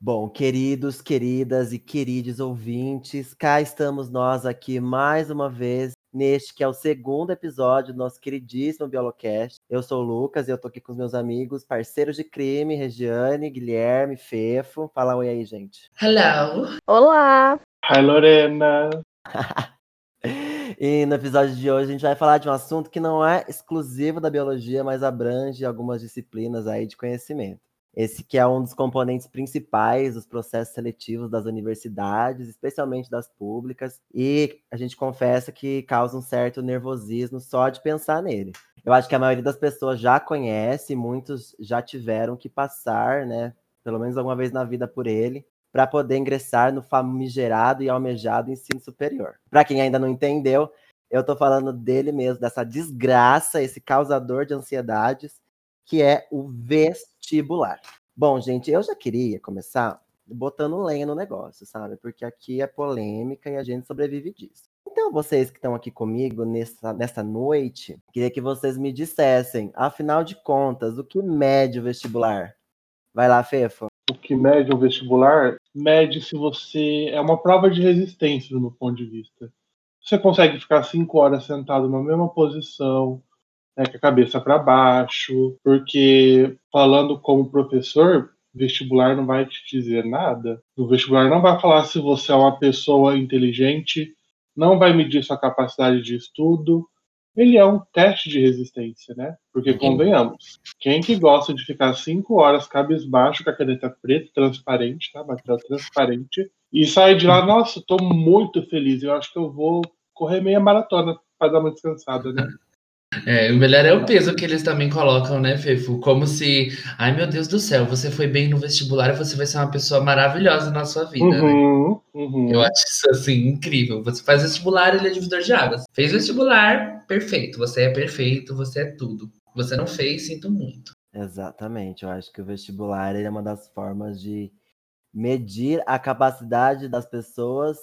Bom, queridos, queridas e queridos ouvintes, cá estamos nós aqui mais uma vez neste que é o segundo episódio do nosso queridíssimo Biolocast. Eu sou o Lucas e eu tô aqui com os meus amigos, parceiros de crime, Regiane, Guilherme, Fefo. Fala oi aí, gente. Hello. Olá. Hi, Lorena. e no episódio de hoje a gente vai falar de um assunto que não é exclusivo da biologia, mas abrange algumas disciplinas aí de conhecimento. Esse que é um dos componentes principais dos processos seletivos das universidades, especialmente das públicas, e a gente confessa que causa um certo nervosismo só de pensar nele. Eu acho que a maioria das pessoas já conhece, muitos já tiveram que passar, né, pelo menos alguma vez na vida por ele, para poder ingressar no famigerado e almejado ensino superior. Para quem ainda não entendeu, eu estou falando dele mesmo, dessa desgraça, esse causador de ansiedades, que é o vestibular. Bom, gente, eu já queria começar botando lenha no negócio, sabe? Porque aqui é polêmica e a gente sobrevive disso. Então, vocês que estão aqui comigo nessa, nessa noite, queria que vocês me dissessem, afinal de contas, o que mede o vestibular? Vai lá, Fefo. O que mede o vestibular mede se você. É uma prova de resistência, do meu ponto de vista. Você consegue ficar cinco horas sentado na mesma posição, né, com a cabeça para baixo, porque falando como professor, vestibular não vai te dizer nada. O vestibular não vai falar se você é uma pessoa inteligente, não vai medir sua capacidade de estudo. Ele é um teste de resistência, né? Porque convenhamos, quem que gosta de ficar cinco horas cabisbaixo com a caneta preta, transparente, tá? Material transparente, e sair de lá, nossa, tô muito feliz. Eu acho que eu vou correr meia maratona para dar uma descansada, né? É, o melhor é o peso que eles também colocam, né, Fefo? Como se, ai meu Deus do céu, você foi bem no vestibular e você vai ser uma pessoa maravilhosa na sua vida, né? uhum, né? Uhum. Eu acho isso assim incrível. Você faz vestibular, ele é divisor de águas. Fez vestibular, perfeito. Você é perfeito, você é tudo. Você não fez, sinto muito. Exatamente. Eu acho que o vestibular é uma das formas de medir a capacidade das pessoas,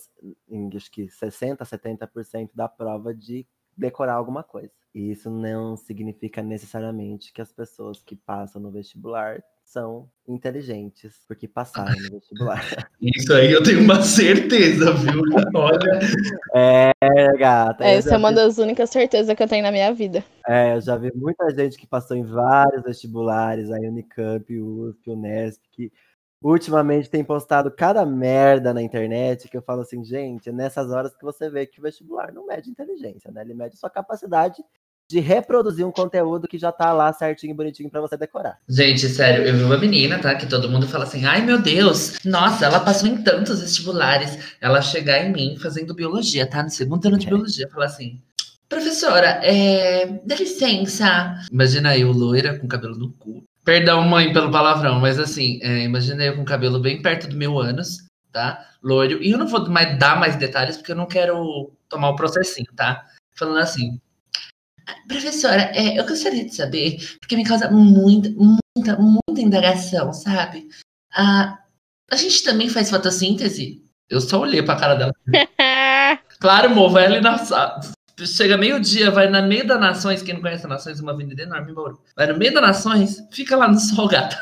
em acho que 60%, 70% da prova de decorar alguma coisa. E isso não significa necessariamente que as pessoas que passam no vestibular são inteligentes, porque passaram no vestibular. Isso aí eu tenho uma certeza, viu? Olha. É, gata. Essa é uma vi... das únicas certezas que eu tenho na minha vida. É, eu já vi muita gente que passou em vários vestibulares, aí Unicamp, USP, Unesp, que ultimamente tem postado cada merda na internet que eu falo assim, gente, é nessas horas que você vê que o vestibular não mede inteligência, né? Ele mede sua capacidade de reproduzir um conteúdo que já tá lá certinho, bonitinho para você decorar. Gente, sério, eu vi uma menina, tá? Que todo mundo fala assim: ai meu Deus, nossa, ela passou em tantos vestibulares. Ela chegar em mim fazendo biologia, tá? No segundo ano de é. biologia, falar assim: professora, é. dá licença. Imagina eu, loira, com cabelo no cu. Perdão, mãe, pelo palavrão, mas assim, é, imagina eu com cabelo bem perto do meu ânus, tá? Loiro. E eu não vou mais dar mais detalhes porque eu não quero tomar o processinho, tá? Falando assim, Professora, é, eu gostaria de saber, porque me causa muita, muita, muita indagação, sabe? Ah, a gente também faz fotossíntese? Eu só olhei pra cara dela. claro, amor, vai ali na Chega meio-dia, vai na meio da Nações, quem não conhece a Nações, uma avenida enorme, Mauro. Vai no meio da Nações, fica lá no sol, gata.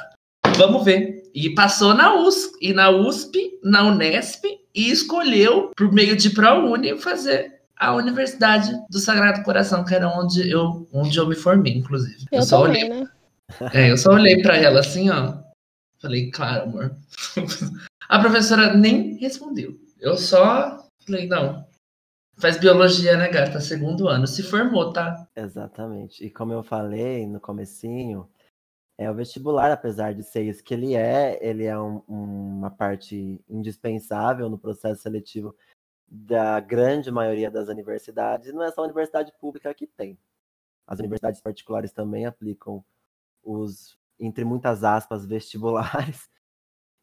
Vamos ver. E passou na USP, e na USP, na Unesp, e escolheu, por meio de ProUni, fazer a Universidade do Sagrado Coração, que era onde eu, onde eu me formei, inclusive. Eu, eu só também, olhei. Né? É, eu só olhei para ela assim, ó. Falei, claro, amor. a professora nem respondeu. Eu só falei, não. Faz biologia, né, gata? Segundo ano. Se formou, tá? Exatamente. E como eu falei no comecinho, é o vestibular, apesar de ser isso que ele é, ele é um, uma parte indispensável no processo seletivo da grande maioria das universidades, não é só a universidade pública que tem. As universidades particulares também aplicam os, entre muitas aspas, vestibulares.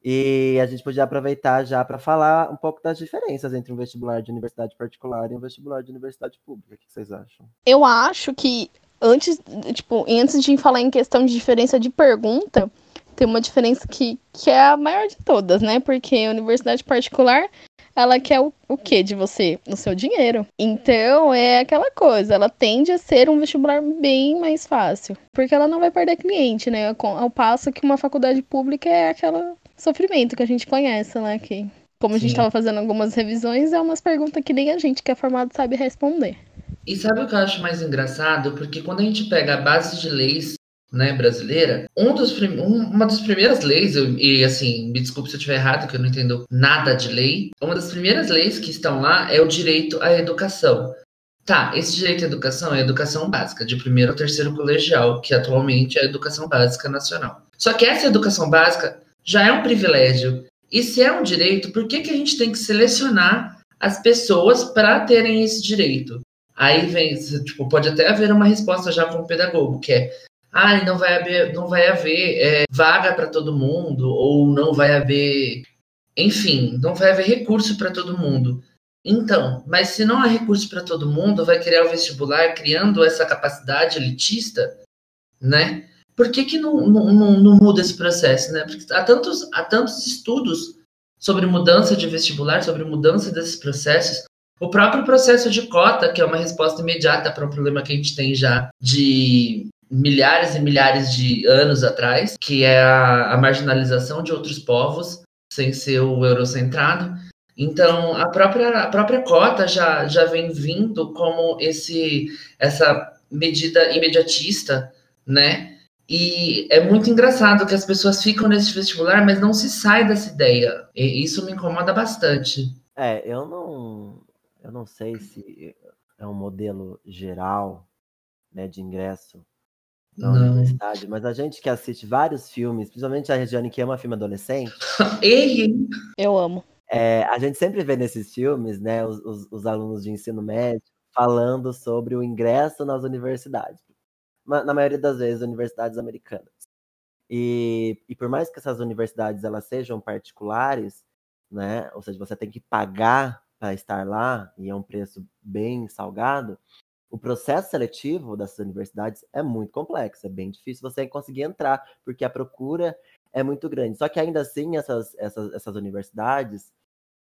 E a gente podia aproveitar já para falar um pouco das diferenças entre um vestibular de universidade particular e um vestibular de universidade pública. O que vocês acham? Eu acho que antes, tipo, antes de falar em questão de diferença de pergunta, tem uma diferença que, que é a maior de todas, né? Porque a universidade particular ela quer o, o que de você? O seu dinheiro. Então, é aquela coisa, ela tende a ser um vestibular bem mais fácil, porque ela não vai perder cliente, né? Ao passo que uma faculdade pública é aquela sofrimento que a gente conhece, né? Que, como a gente estava fazendo algumas revisões, é umas perguntas que nem a gente que é formado sabe responder. E sabe o que eu acho mais engraçado? Porque quando a gente pega a base de leis né, brasileira, um dos um- uma das primeiras leis, eu- e assim, me desculpe se eu estiver errado, que eu não entendo nada de lei, uma das primeiras leis que estão lá é o direito à educação. Tá, esse direito à educação é a educação básica, de primeiro ao terceiro colegial, que atualmente é a educação básica nacional. Só que essa educação básica já é um privilégio. E se é um direito, por que, que a gente tem que selecionar as pessoas para terem esse direito? Aí vem, tipo, pode até haver uma resposta já com o pedagogo, que é, ah, não vai haver, não vai haver é, vaga para todo mundo, ou não vai haver, enfim, não vai haver recurso para todo mundo. Então, mas se não há recurso para todo mundo, vai criar o vestibular criando essa capacidade elitista, né? Por que, que não, não, não, muda esse processo, né? Porque há tantos, há tantos estudos sobre mudança de vestibular, sobre mudança desses processos, o próprio processo de cota, que é uma resposta imediata para um problema que a gente tem já de milhares e milhares de anos atrás, que é a, a marginalização de outros povos, sem ser o eurocentrado. Então, a própria, a própria cota já, já vem vindo como esse, essa medida imediatista, né? E é muito engraçado que as pessoas ficam nesse vestibular, mas não se sai dessa ideia. E isso me incomoda bastante. É, eu não, eu não sei se é um modelo geral, né, de ingresso na Não. universidade, mas a gente que assiste vários filmes, principalmente a Regiane que ama filme adolescente, Ei, hein? Eu amo. é, a gente sempre vê nesses filmes, né, os, os- os alunos de ensino médio falando sobre o ingresso nas universidades, na maioria das vezes universidades americanas. E, e por mais que essas universidades elas sejam particulares, né, ou seja, você tem que pagar para estar lá e é um preço bem salgado, o processo seletivo dessas universidades é muito complexo, é bem difícil você conseguir entrar, porque a procura é muito grande. Só que ainda assim, essas, essas, essas universidades,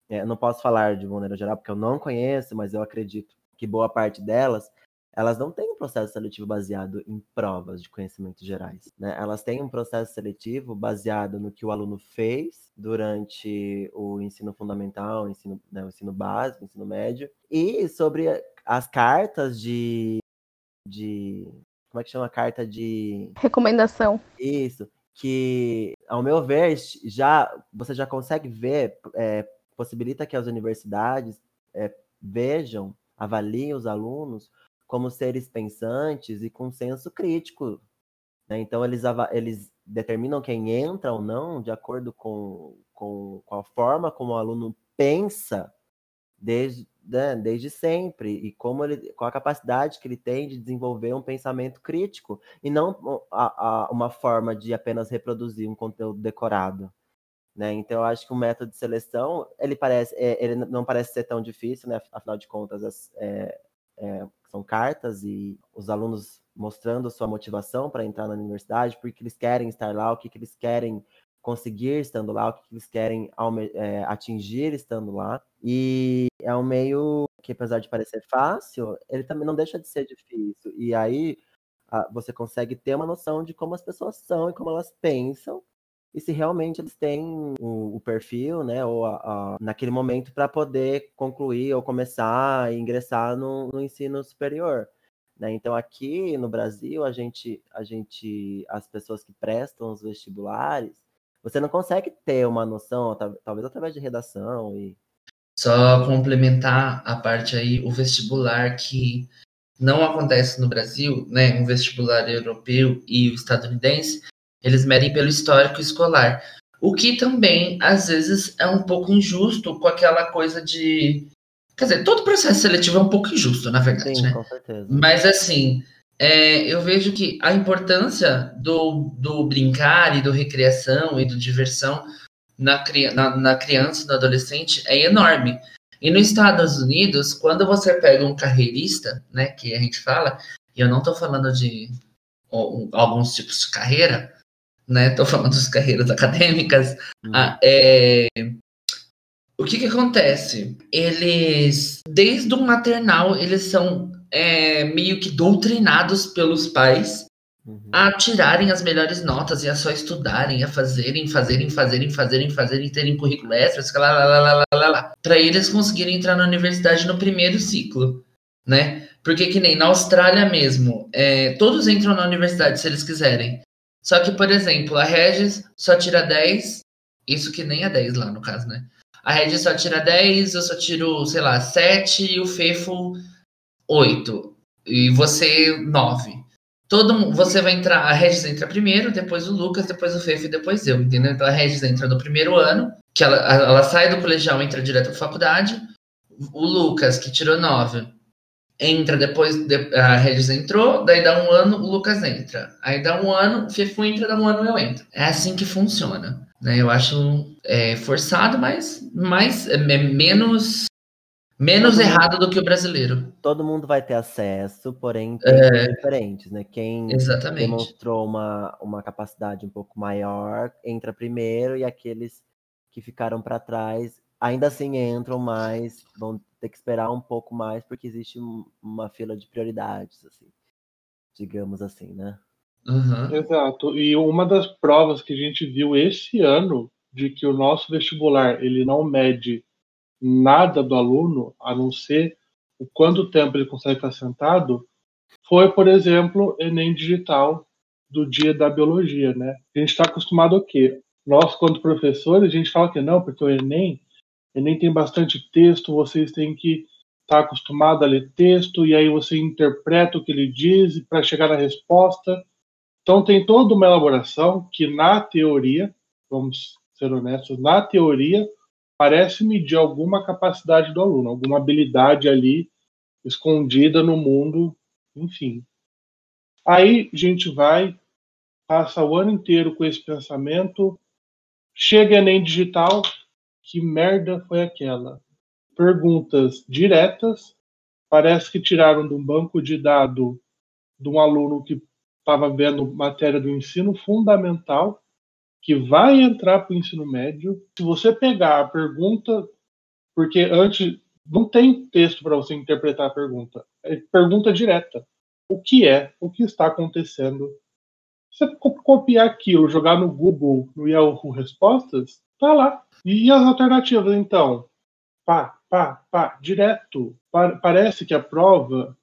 é, não posso falar de maneira geral, porque eu não conheço, mas eu acredito que boa parte delas, elas não têm um processo seletivo baseado em provas de conhecimentos gerais. Né? Elas têm um processo seletivo baseado no que o aluno fez durante o ensino fundamental, o ensino, né, o ensino básico, o ensino médio, e sobre as cartas de, de. Como é que chama a carta de. Recomendação. Isso. Que, ao meu ver, já você já consegue ver, é, possibilita que as universidades é, vejam, avaliem os alunos como seres pensantes e com senso crítico. né? Então, eles, eles determinam quem entra ou não de acordo com, com, com a forma como o aluno pensa desde, né, desde sempre e como ele, qual a capacidade que ele tem de desenvolver um pensamento crítico e não a, a- uma forma de apenas reproduzir um conteúdo decorado. Né? Então, eu acho que o método de seleção ele parece, é, ele não parece ser tão difícil, né? Afinal de contas, as- é, é, são cartas e os alunos mostrando sua motivação para entrar na universidade, porque eles querem estar lá, o que, que eles querem conseguir estando lá, o que, que eles querem é, atingir estando lá. E é um meio que, apesar de parecer fácil, ele também não deixa de ser difícil. E aí você consegue ter uma noção de como as pessoas são e como elas pensam e se realmente eles têm o, o perfil, né, ou a- a- naquele momento para poder concluir ou começar a ingressar no, no ensino superior. né? Então aqui no Brasil a gente, a gente, as pessoas que prestam os vestibulares, você não consegue ter uma noção, tal- talvez através de redação e Só complementar a parte aí, o vestibular que não acontece no Brasil, né? Um vestibular europeu e o estadunidense, eles medem pelo histórico escolar. O que também, às vezes, é um pouco injusto com aquela coisa de. Quer dizer, todo processo seletivo é um pouco injusto, na verdade, sim, né? com certeza. Mas assim, é, eu vejo que a importância do, do brincar e do recreação e do diversão na, na, na criança no adolescente é enorme. E nos Estados Unidos, quando você pega um carreirista, né, que a gente fala, e eu não estou falando de alguns tipos de carreira, né, estou falando das carreiras acadêmicas, Hum. ah, é, o que que acontece? Eles, desde o maternal, eles são é, meio que doutrinados pelos pais uhum. a tirarem as melhores notas e a só estudarem, a fazerem, fazerem, fazerem, fazerem, fazerem, terem currículo extra, lá, lá, lá, lá, lá, lá, para eles conseguirem entrar na universidade no primeiro ciclo, né? Porque que nem na Austrália mesmo, é, todos entram na universidade se eles quiserem. Só que, por exemplo, a Regis só tira 10, isso que nem é 10 lá no caso, né? A Regis só tira 10, eu só tiro, sei lá, 7 e o Fefo 8. E você 9. Todo você vai entrar, a Regis entra primeiro, depois o Lucas, depois o Fefo e depois eu, entendeu? Então a Regis entra no primeiro ano, que ela, ela sai do colegial, entra direto para faculdade. O Lucas, que tirou 9, entra depois, a Regis entrou, daí dá um ano, o Lucas entra. Aí dá um ano, o Fefu entra, dá um ano, eu entro. É assim que funciona. Né? Eu acho é, forçado, mas, mas é menos menos todo errado mundo, do que o brasileiro. Todo mundo vai ter acesso, porém é, diferentes, né? Quem exatamente. demonstrou uma, uma capacidade um pouco maior entra primeiro e aqueles que ficaram para trás ainda assim entram, mas vão ter que esperar um pouco mais, porque existe uma fila de prioridades, assim, digamos assim, né? Uhum. Exato. E uma das provas que a gente viu esse ano de que o nosso vestibular ele não mede nada do aluno, a não ser o quanto tempo ele consegue estar sentado, foi, por exemplo, Enem Digital do dia da biologia, né? A gente está acostumado ao quê? Nós, quando professores, a gente fala que não, porque o Enem Enem tem bastante texto, vocês têm que estar tá acostumados a ler texto, e aí você interpreta o que ele diz para chegar na resposta. Então tem toda uma elaboração que na teoria, vamos ser honestos, na teoria parece medir alguma capacidade do aluno, alguma habilidade ali escondida no mundo, enfim. Aí a gente vai, passa o ano inteiro com esse pensamento, chega Enem digital, que merda foi aquela? Perguntas diretas, parece que tiraram de um banco de dados de um aluno que estava vendo matéria do ensino fundamental, que vai entrar para o ensino médio. Se você pegar a pergunta, porque antes não tem texto para você interpretar a pergunta, é pergunta direta. O que é? O que está acontecendo? Você copiar aquilo, jogar no Google, no Yahoo Respostas, tá lá. E as alternativas, então? Pá, pá, pá, direto. Pa parece que a prova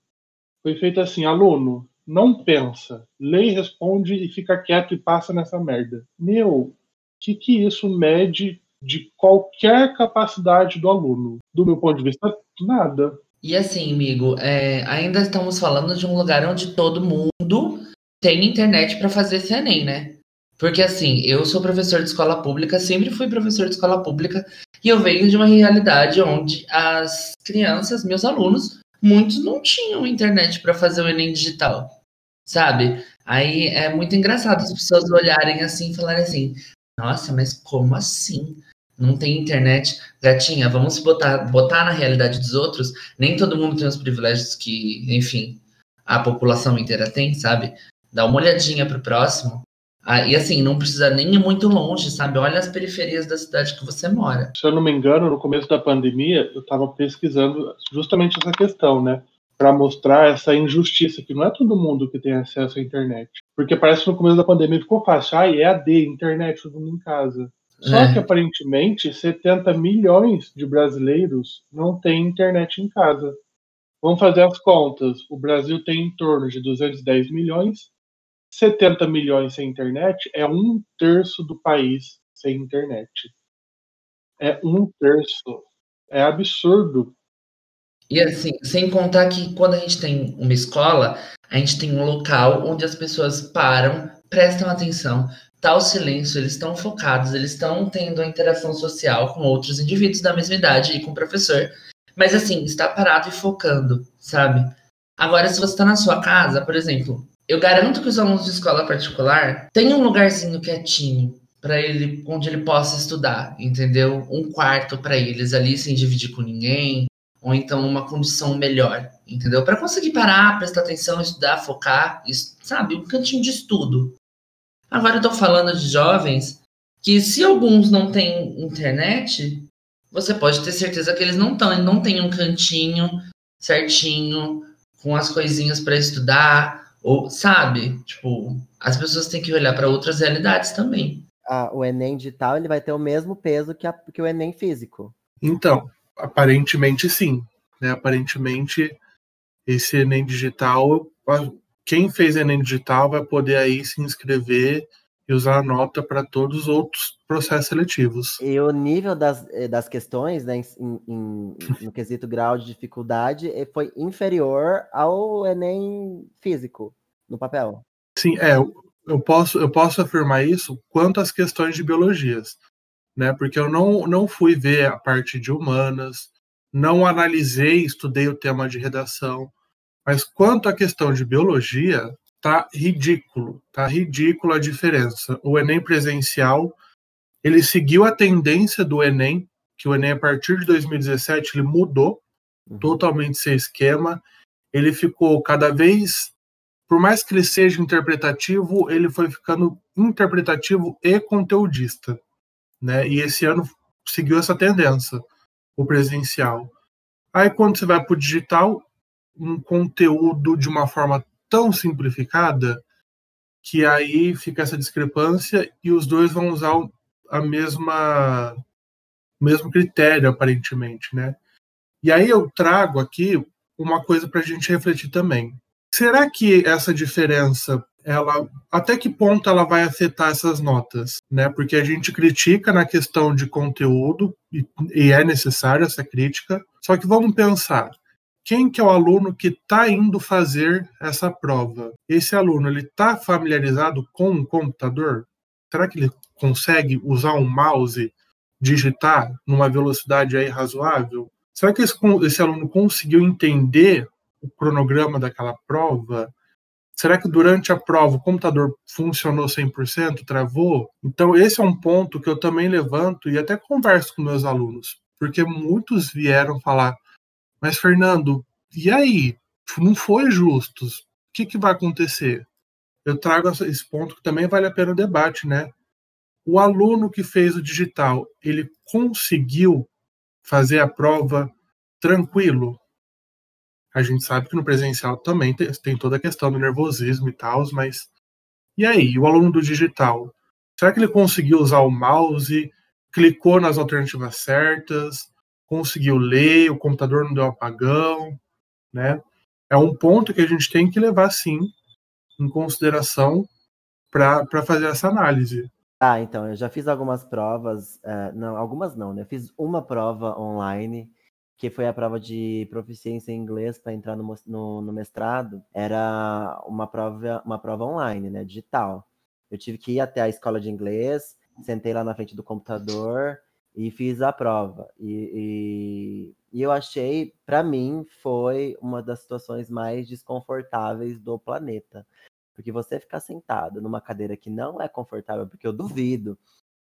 foi feita assim, aluno, não pensa, lê e responde e fica quieto e passa nessa merda. Meu, que que isso mede de qualquer capacidade do aluno? Do meu ponto de vista, nada. E assim, amigo, é, ainda estamos falando de um lugar onde todo mundo tem internet para fazer esse Enem, né? Porque assim, eu sou professor de escola pública, sempre fui professor de escola pública, e eu venho de uma realidade onde as crianças, meus alunos, muitos não tinham internet para fazer o Enem digital, sabe? Aí é muito engraçado as pessoas olharem assim e falarem assim: nossa, mas como assim? Não tem internet? Gatinha, vamos botar, botar na realidade dos outros. Nem todo mundo tem os privilégios que, enfim, a população inteira tem, sabe? Dá uma olhadinha pro próximo ah, e assim, não precisa nem ir muito longe, sabe? Olha as periferias da cidade que você mora. Se eu não me engano, no começo da pandemia, eu estava pesquisando justamente essa questão, né? Para mostrar essa injustiça, que não é todo mundo que tem acesso à internet. Porque parece que no começo da pandemia ficou fácil. Ah, é AD, internet, todo mundo em casa. Só é. que aparentemente 70 milhões de brasileiros não têm internet em casa. Vamos fazer as contas. O Brasil tem em torno de 210 milhões 70 milhões sem internet é um terço do país sem internet. É um terço. É absurdo. E assim, sem contar que quando a gente tem uma escola, a gente tem um local onde as pessoas param, prestam atenção, tá o silêncio, eles estão focados, eles estão tendo a interação social com outros indivíduos da mesma idade e com o professor. Mas assim, está parado e focando, sabe? Agora, se você está na sua casa, por exemplo, eu garanto que os alunos de escola particular têm um lugarzinho quietinho para ele onde ele possa estudar, entendeu? Um quarto para eles ali sem dividir com ninguém, ou então uma condição melhor, entendeu? Para conseguir parar, prestar atenção, estudar, focar, sabe, um cantinho de estudo. Agora eu tô falando de jovens que se alguns não têm internet, você pode ter certeza que eles não estão, não têm um cantinho certinho com as coisinhas para estudar, Ou, sabe? Tipo, as pessoas têm que olhar para outras realidades também. Ah, o Enem digital ele vai ter o mesmo peso que, a, que o Enem físico. Então, aparentemente sim. Né? Aparentemente, esse Enem digital, quem fez Enem digital vai poder aí se inscrever e usar a nota para todos os outros processos seletivos. E o nível das, eh, das questões, né, em, em, no quesito grau de dificuldade, eh, foi inferior ao Enem físico, no papel. Sim, é, eu posso, eu posso afirmar isso quanto às questões de biologias, né, porque eu não, não fui ver a parte de humanas, não analisei, estudei o tema de redação, mas quanto à questão de biologia, tá ridículo, tá ridículo a diferença. O Enem presencial, ele seguiu a tendência do Enem, que o Enem a partir de 2017 ele mudou uhum. totalmente seu esquema. Ele ficou cada vez, por mais que ele seja interpretativo, ele foi ficando interpretativo e conteudista, né? E esse ano seguiu essa tendência, o presencial. Aí quando você vai para o digital, um conteúdo de uma forma tão simplificada que aí fica essa discrepância e os dois vão usar a mesma o mesmo critério aparentemente, né? E aí eu trago aqui uma coisa para a gente refletir também. Será que essa diferença, ela, até que ponto ela vai afetar essas notas, né? Porque a gente critica na questão de conteúdo e, e é necessária essa crítica. Só que vamos pensar, quem que é o aluno que está indo fazer essa prova? Esse aluno ele está familiarizado com um computador? Será que ele consegue usar um mouse, digitar numa velocidade aí razoável? Será que esse, esse aluno conseguiu entender o cronograma daquela prova? Será que durante a prova o computador funcionou 100%, travou? Então, esse é um ponto que eu também levanto e até converso com meus alunos, porque muitos vieram falar: mas, Fernando, e aí? Não foi justo. O que, que vai acontecer? Eu trago esse ponto que também vale a pena o debate, né? O aluno que fez o digital, ele conseguiu fazer a prova tranquilo? A gente sabe que no presencial também tem, tem toda a questão do nervosismo e tal, mas e aí, o aluno do digital? Será que ele conseguiu usar o mouse, clicou nas alternativas certas, conseguiu ler, o computador não deu apagão, né? É um ponto que a gente tem que levar sim em consideração para fazer essa análise. Ah, então, eu já fiz algumas provas, uh, não, algumas não, né? Eu fiz uma prova online, que foi a prova de proficiência em inglês para entrar no, no, no, mestrado. Era uma prova, uma prova online, né? Digital. Eu tive que ir até a escola de inglês, sentei lá na frente do computador, e fiz a prova. E, e, e eu achei, para mim, foi uma das situações mais desconfortáveis do planeta. Porque você ficar sentado numa cadeira que não é confortável, porque eu duvido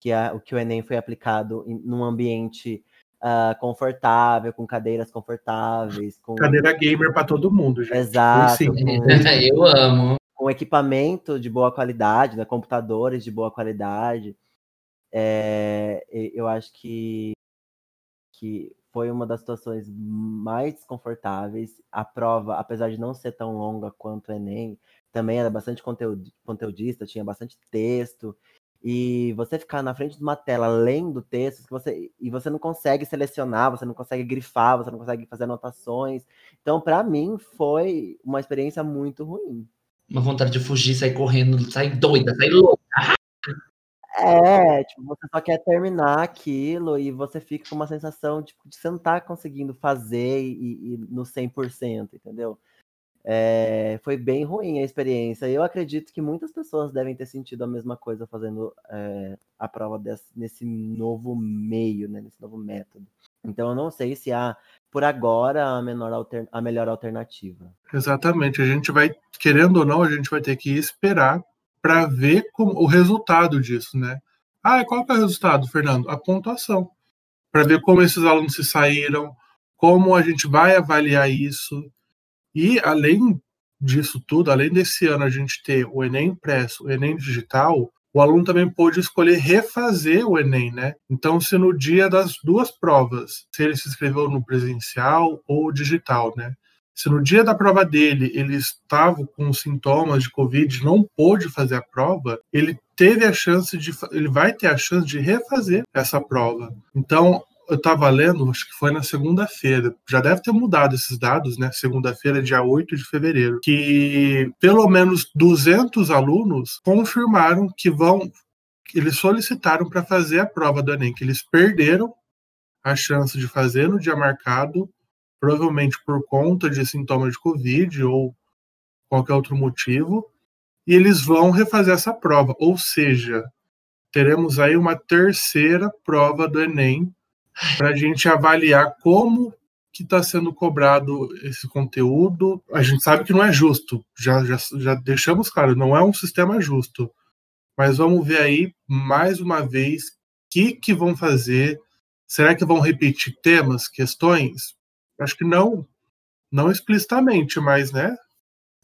que, a, que o Enem foi aplicado em, num ambiente uh, confortável, com cadeiras confortáveis. Com... Cadeira gamer para todo mundo, gente. Exato. Com, eu amo. Com equipamento de boa qualidade, né, computadores de boa qualidade. É, eu acho que, que foi uma das situações mais desconfortáveis. A prova, apesar de não ser tão longa quanto o Enem, também era bastante conteúdo, conteudista, tinha bastante texto. E você ficar na frente de uma tela lendo textos que você, e você não consegue selecionar, você não consegue grifar, você não consegue fazer anotações. Então, para mim, foi uma experiência muito ruim. Uma vontade de fugir, sair correndo, sair doida, sair louca. É, tipo, você só quer terminar aquilo e você fica com uma sensação tipo, de você não tá conseguindo fazer e, e no 100%, entendeu? É, foi bem ruim a experiência. Eu acredito que muitas pessoas devem ter sentido a mesma coisa fazendo é, a prova desse, nesse novo meio, né, nesse novo método. Então eu não sei se há, por agora, a, menor alter, a melhor alternativa. Exatamente. A gente vai, querendo ou não, a gente vai ter que esperar para ver como, o resultado disso, né? Ah, qual que é o resultado, Fernando? A pontuação. Para ver como esses alunos se saíram, como a gente vai avaliar isso. E além disso tudo, além desse ano a gente ter o Enem impresso, o Enem digital, o aluno também pôde escolher refazer o Enem, né? Então, se no dia das duas provas, se ele se inscreveu no presencial ou digital, né? Se no dia da prova dele ele estava com sintomas de Covid, não pôde fazer a prova, ele teve a chance de, ele vai ter a chance de refazer essa prova. Então, eu estava lendo, acho que foi na segunda-feira, já deve ter mudado esses dados, né? Segunda-feira, dia 8 de fevereiro, que pelo menos 200 alunos confirmaram que vão, eles solicitaram para fazer a prova do Enem, que eles perderam a chance de fazer no dia marcado, provavelmente por conta de sintomas de Covid ou qualquer outro motivo, e eles vão refazer essa prova. Ou seja, teremos aí uma terceira prova do Enem para a gente avaliar como que está sendo cobrado esse conteúdo. A gente sabe que não é justo, já, já, já deixamos claro, não é um sistema justo. Mas vamos ver aí, mais uma vez, o que, que vão fazer. Será que vão repetir temas, questões? Acho que não, não explicitamente, mas, né?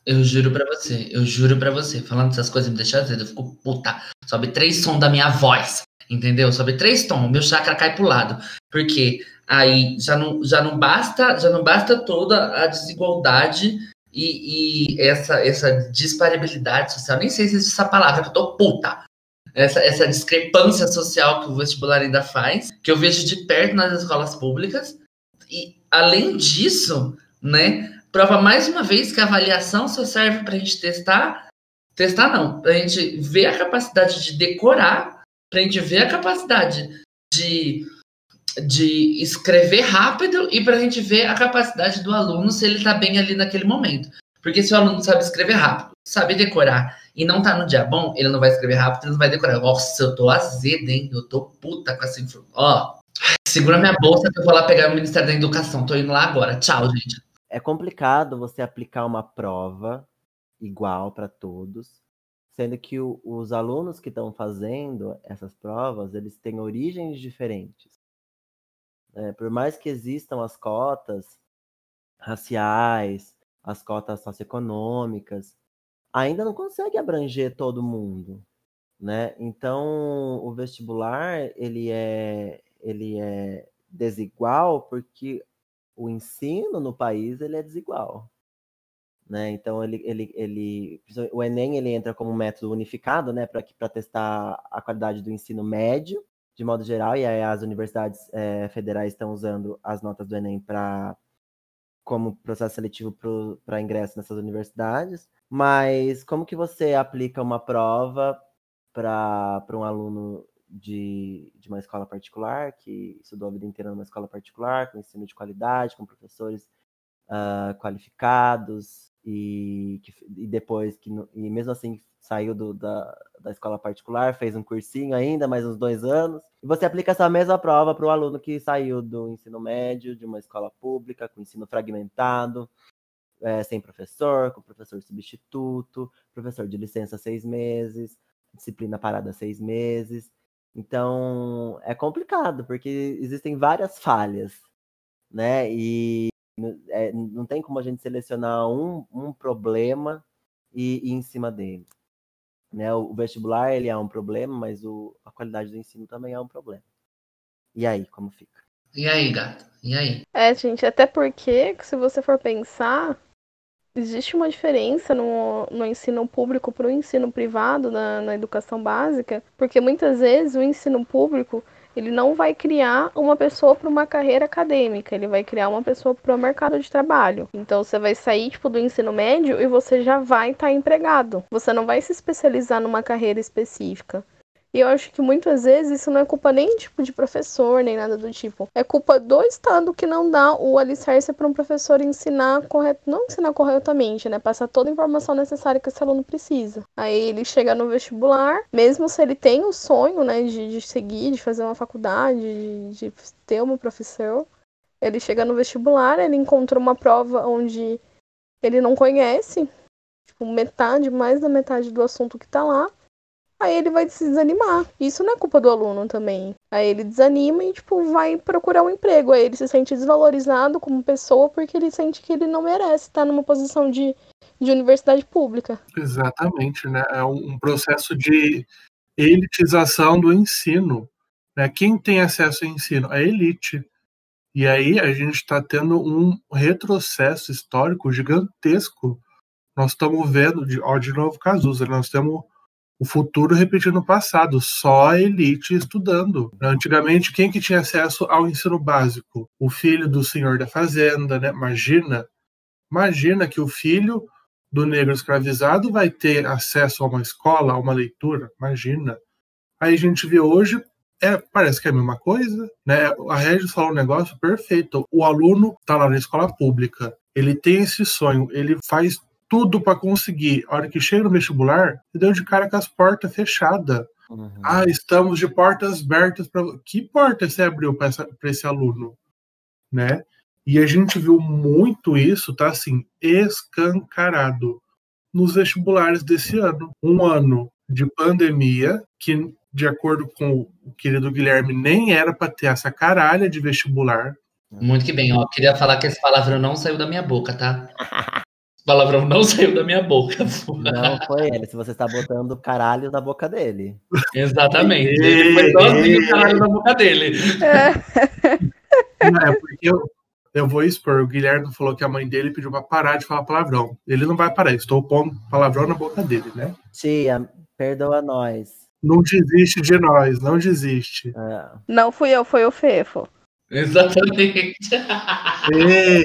Eu juro pra você, eu juro pra você, falando essas coisas me deixa eu fico puta. Sobe três sons da minha voz. Entendeu? Sobe três tons, meu chakra cai pro lado. Porque aí já não, já não basta, já não basta toda a desigualdade e, e essa, essa disparabilidade social. Nem sei se existe essa palavra, eu tô puta. Essa, essa discrepância social que o vestibular ainda faz, que eu vejo de perto nas escolas públicas. E além disso, né, prova mais uma vez que a avaliação só serve para a gente testar, testar não, para a gente ver a capacidade de decorar para a gente ver a capacidade de, de escrever rápido e para a gente ver a capacidade do aluno se ele está bem ali naquele momento. Porque se o aluno sabe escrever rápido, sabe decorar e não tá no dia bom, ele não vai escrever rápido, ele não vai decorar. Nossa, eu tô azedo, hein? Eu tô puta com essa informação. Ó, segura minha bolsa que eu vou lá pegar o Ministério da Educação. Tô indo lá agora. Tchau, gente. É complicado você aplicar uma prova igual para todos sendo que o, os alunos que estão fazendo essas provas, eles têm origens diferentes. É, por mais que existam as cotas raciais, as cotas socioeconômicas, ainda não consegue abranger todo mundo, né? Então, o vestibular, ele é, ele é desigual porque o ensino no país, ele é desigual. Né? Então ele, ele, ele, o Enem ele entra como método unificado, né, para testar a qualidade do ensino médio, de modo geral, e aí as universidades é, federais estão usando as notas do Enem para como processo seletivo para ingresso nessas universidades. Mas como que você aplica uma prova para um aluno de, de uma escola particular, que estudou a vida inteira numa escola particular, com ensino de qualidade, com professores uh, qualificados, e, que, e depois que e mesmo assim saiu do, da, da escola particular, fez um cursinho ainda, mais uns dois anos. E você aplica essa mesma prova para o aluno que saiu do ensino médio, de uma escola pública, com ensino fragmentado, é, sem professor, com professor substituto, professor de licença seis meses, disciplina parada seis meses. Então é complicado, porque existem várias falhas, né? E é, não tem como a gente selecionar um, um problema e, e ir em cima dele. Né? O, o, vestibular ele é um problema, mas o, a qualidade do ensino também é um problema. E aí, como fica? E aí, gata? E aí? É, gente, até porque, se você for pensar, existe uma diferença no, no ensino público para o ensino privado na, na educação básica, porque muitas vezes o ensino público ele não vai criar uma pessoa para uma carreira acadêmica, ele vai criar uma pessoa para o mercado de trabalho. Então você vai sair tipo do ensino médio e você já vai estar tá empregado. Você não vai se especializar numa carreira específica. E eu acho que muitas vezes isso não é culpa nem tipo de professor, nem nada do tipo. É culpa do Estado que não dá o alicerce para um professor ensinar correto, não ensinar corretamente, né? Passar toda a informação necessária que esse aluno precisa. Aí ele chega no vestibular, mesmo se ele tem o sonho, né, de, de seguir, de fazer uma faculdade, de, de ter uma profissão, ele chega no vestibular, ele encontra uma prova onde ele não conhece, tipo, metade, mais da metade do assunto que tá lá aí ele vai se desanimar. Isso não é culpa do aluno também. Aí ele desanima e, tipo, vai procurar um emprego. Aí ele se sente desvalorizado como pessoa porque ele sente que ele não merece estar numa posição de, de universidade pública. Exatamente, né? É um processo de elitização do ensino. Né? Quem tem acesso ao ensino? A elite. E aí a gente está tendo um retrocesso histórico gigantesco. Nós estamos vendo, de, ó, de novo Cazuza, nós temos o futuro repetindo o passado, só a elite estudando. Antigamente, quem que tinha acesso ao ensino básico? O filho do senhor da fazenda, né? Imagina, imagina que o filho do negro escravizado vai ter acesso a uma escola, a uma leitura, imagina. Aí a gente vê hoje, é, parece que é a mesma coisa, né? A Regis falou um negócio perfeito. O aluno está lá na escola pública, ele tem esse sonho, ele faz tudo para conseguir. A hora que chega no vestibular, ele deu de cara com as portas fechadas. Uhum. Ah, estamos de portas abertas para. Que porta você abriu para esse aluno? Né? E a gente viu muito isso, tá assim, escancarado nos vestibulares desse ano. Um ano de pandemia, que, de acordo com o querido Guilherme, nem era para ter essa caralha de vestibular. Muito que bem, ó. Queria falar que esse palavrão não saiu da minha boca, tá? palavrão não saiu da minha boca. Não foi ele, se você está botando caralho na boca dele. Exatamente. Ele foi sozinho o caralho na boca dele. É, é porque eu, eu vou expor. O Guilherme falou que a mãe dele pediu para parar de falar palavrão. Ele não vai parar, estou pondo palavrão na boca dele, né? Tia, perdoa nós. Não desiste de nós, não desiste. É. Não fui eu, foi o Fefo. Exatamente. Ei.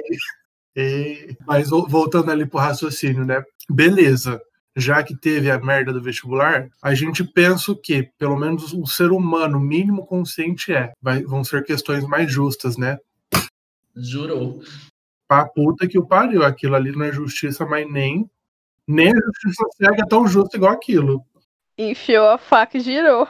E, mas voltando ali pro raciocínio, né? Beleza. Já que teve a merda do vestibular, a gente pensa que, pelo menos o ser humano mínimo consciente é. Vai, vão ser questões mais justas, né? Jurou. Pra puta que o pariu. Aquilo ali não é justiça, mas nem. Nem a justiça cega é tão justa igual aquilo. Enfiou a faca e girou.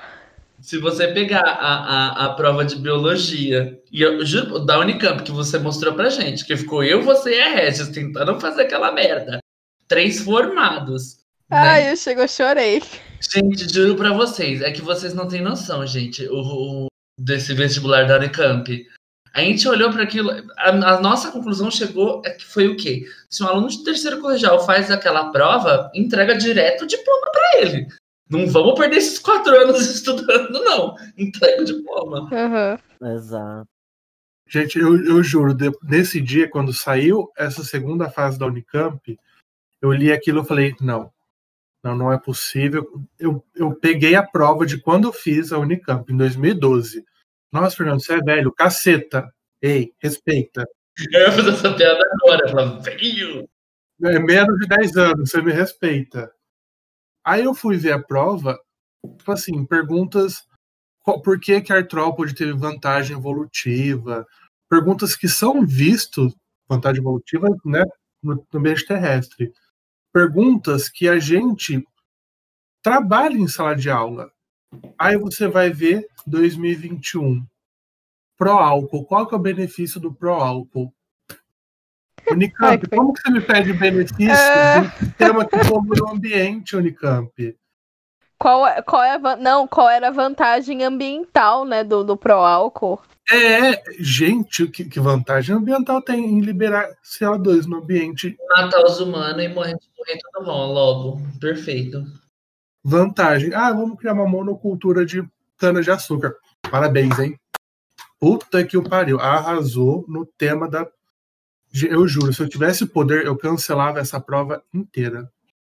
Se você pegar a, a, a prova de biologia, e eu juro, da Unicamp, que você mostrou pra gente, que ficou eu, você e a Regis tentando fazer aquela merda. Três formados. Ai, né? eu chego, eu chorei. Gente, juro pra vocês, é que vocês não têm noção, gente, o, o desse vestibular da Unicamp. A gente olhou para aquilo, a, a, nossa conclusão chegou é que foi o quê? Se um aluno de terceiro colegial faz aquela prova, entrega direto o diploma para ele. Não vamos perder esses quatro anos estudando, não. Entrega o diploma. Uhum. Exato. Gente, eu, eu juro, de, nesse dia, quando saiu essa segunda fase da Unicamp, eu li aquilo e falei, não, não, não é possível. Eu, eu peguei a prova de quando eu fiz a Unicamp, em 2012. Nossa, Fernando, você é velho, caceta. Ei, respeita. Eu ia fazer essa piada agora, ela veio. É menos de 10 anos, você me respeita. Aí eu fui ver a prova, tipo assim, perguntas por que, que a artrópode teve vantagem evolutiva, perguntas que são vistas, vantagem evolutiva, né, no ambiente terrestre. Perguntas que a gente trabalha em sala de aula. Aí você vai ver 2021. Pró-álcool. Qual que é o benefício do pró-álcool? Unicamp, como que você me pede benefício é... de um sistema que polui o ambiente, Unicamp? Qual, é, qual é a, não, qual era a vantagem ambiental, né, do, do pró-álcool? É, gente, que, que, vantagem ambiental tem em liberar CO2 no ambiente? Matar os humanos e morrer, morrer todo mundo logo. Perfeito. Vantagem. Ah, vamos criar uma monocultura de cana-de-açúcar. Parabéns, hein? Puta que o pariu. Arrasou no tema da eu juro, se eu tivesse poder, eu cancelava essa prova inteira.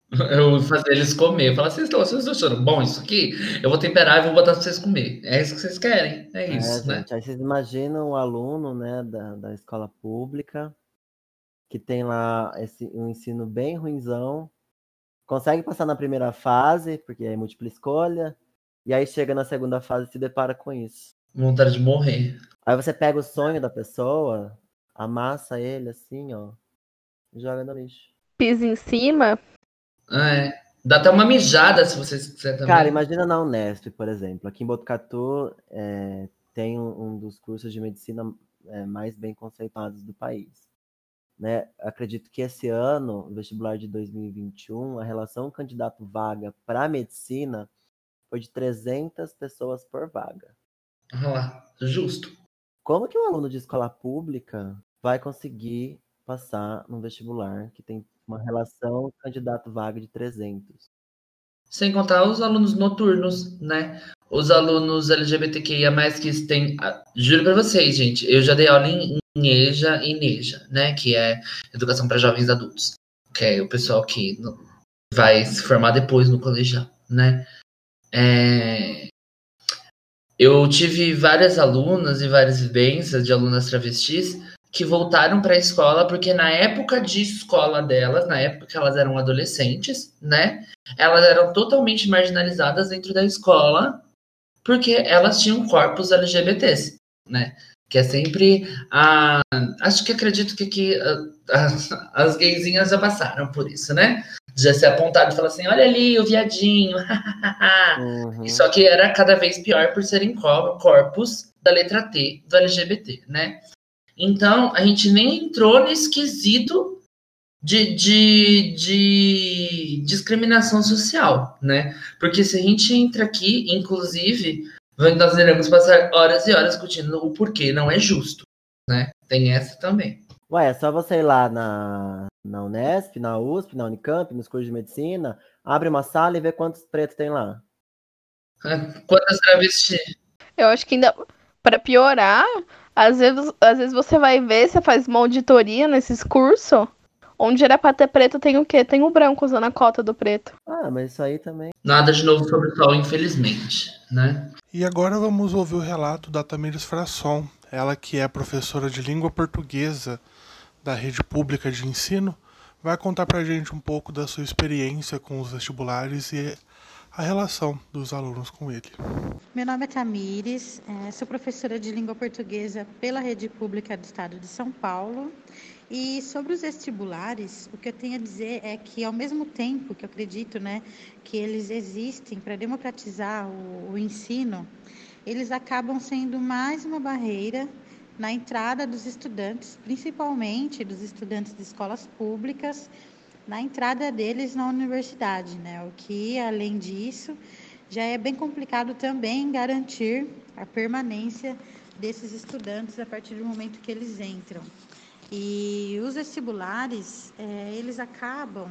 Eu fazer eles comer. Falar, vocês estão, vocês estão achando bom isso aqui? Eu vou temperar e vou botar pra vocês comer. É isso que vocês querem. É, é isso, é, né? Gente, aí vocês imaginam o aluno né, da, da escola pública que tem lá esse, um ensino bem ruinzão, consegue passar na primeira fase, porque é múltipla escolha, e aí chega na segunda fase e se depara com isso. Vontade de morrer. Aí você pega o sonho da pessoa, amassa ele assim, ó, joga no lixo. Pisa em cima. É. Dá até uma mijada se você quiser também. Cara, imagina na Unesp, por exemplo. Aqui em Botucatu é, tem um, um, dos cursos de medicina é, mais bem conceituados do país. Né? Acredito que esse ano, vestibular de 2021, a relação candidato-vaga para medicina foi de 300 pessoas por vaga. Ah, justo. Como que um aluno de escola pública vai conseguir passar no vestibular que tem uma relação candidato vaga de 300. Sem contar os alunos noturnos, né? os alunos LGBTQIA+, que têm... Juro para vocês, gente, eu já dei aula em, em EJA e NEJA, né? Que é Educação para Jovens Adultos. Que é o pessoal que vai se formar depois no colegial, né? É... Eu tive várias alunas e várias vivências de alunas travestis que voltaram para a escola porque na época de escola delas, na época que elas eram adolescentes, né, elas eram totalmente marginalizadas dentro da escola porque elas tinham corpos LGBTs, né? Que é sempre a. Acho que acredito que aqui as gaysinhas já passaram por isso, né? Já ser apontado e falar assim: olha ali o viadinho. uhum. Só que era cada vez pior por serem corpos da letra T do LGBT, né? Então, a gente nem entrou no esquisito de, de, de discriminação social, né? Porque se a gente entra aqui, inclusive, nós iremos passar horas e horas discutindo o porquê não é justo, né? Tem essa também. Ué, é só você ir lá na, na Unesp, na USP, na Unicamp, nos cursos de medicina, abre uma sala e vê quantos pretos tem lá. Quantas travestis? Eu acho que ainda, para piorar, às vezes, às vezes você vai ver, você faz uma auditoria nesses cursos, onde era pra ter preto, tem o quê? Tem o branco usando a cota do preto. Ah, mas isso aí também. Nada de novo sobre o sol, infelizmente, né? E agora vamos ouvir o relato da Tamires Frasson, ela que é professora de língua portuguesa da rede pública de ensino, vai contar pra gente um pouco da sua experiência com os vestibulares e a relação dos alunos com ele. Meu nome é Tamires, é, sou professora de língua portuguesa pela Rede Pública do Estado de São Paulo. E sobre os vestibulares, o que eu tenho a dizer é que, ao mesmo tempo que eu acredito né, que eles existem para democratizar o, o ensino, eles acabam sendo mais uma barreira na entrada dos estudantes, principalmente dos estudantes de escolas públicas, na entrada deles na universidade, né? O que, além disso, já é bem complicado também garantir a permanência desses estudantes a partir do momento que eles entram. E os vestibulares, é, eles acabam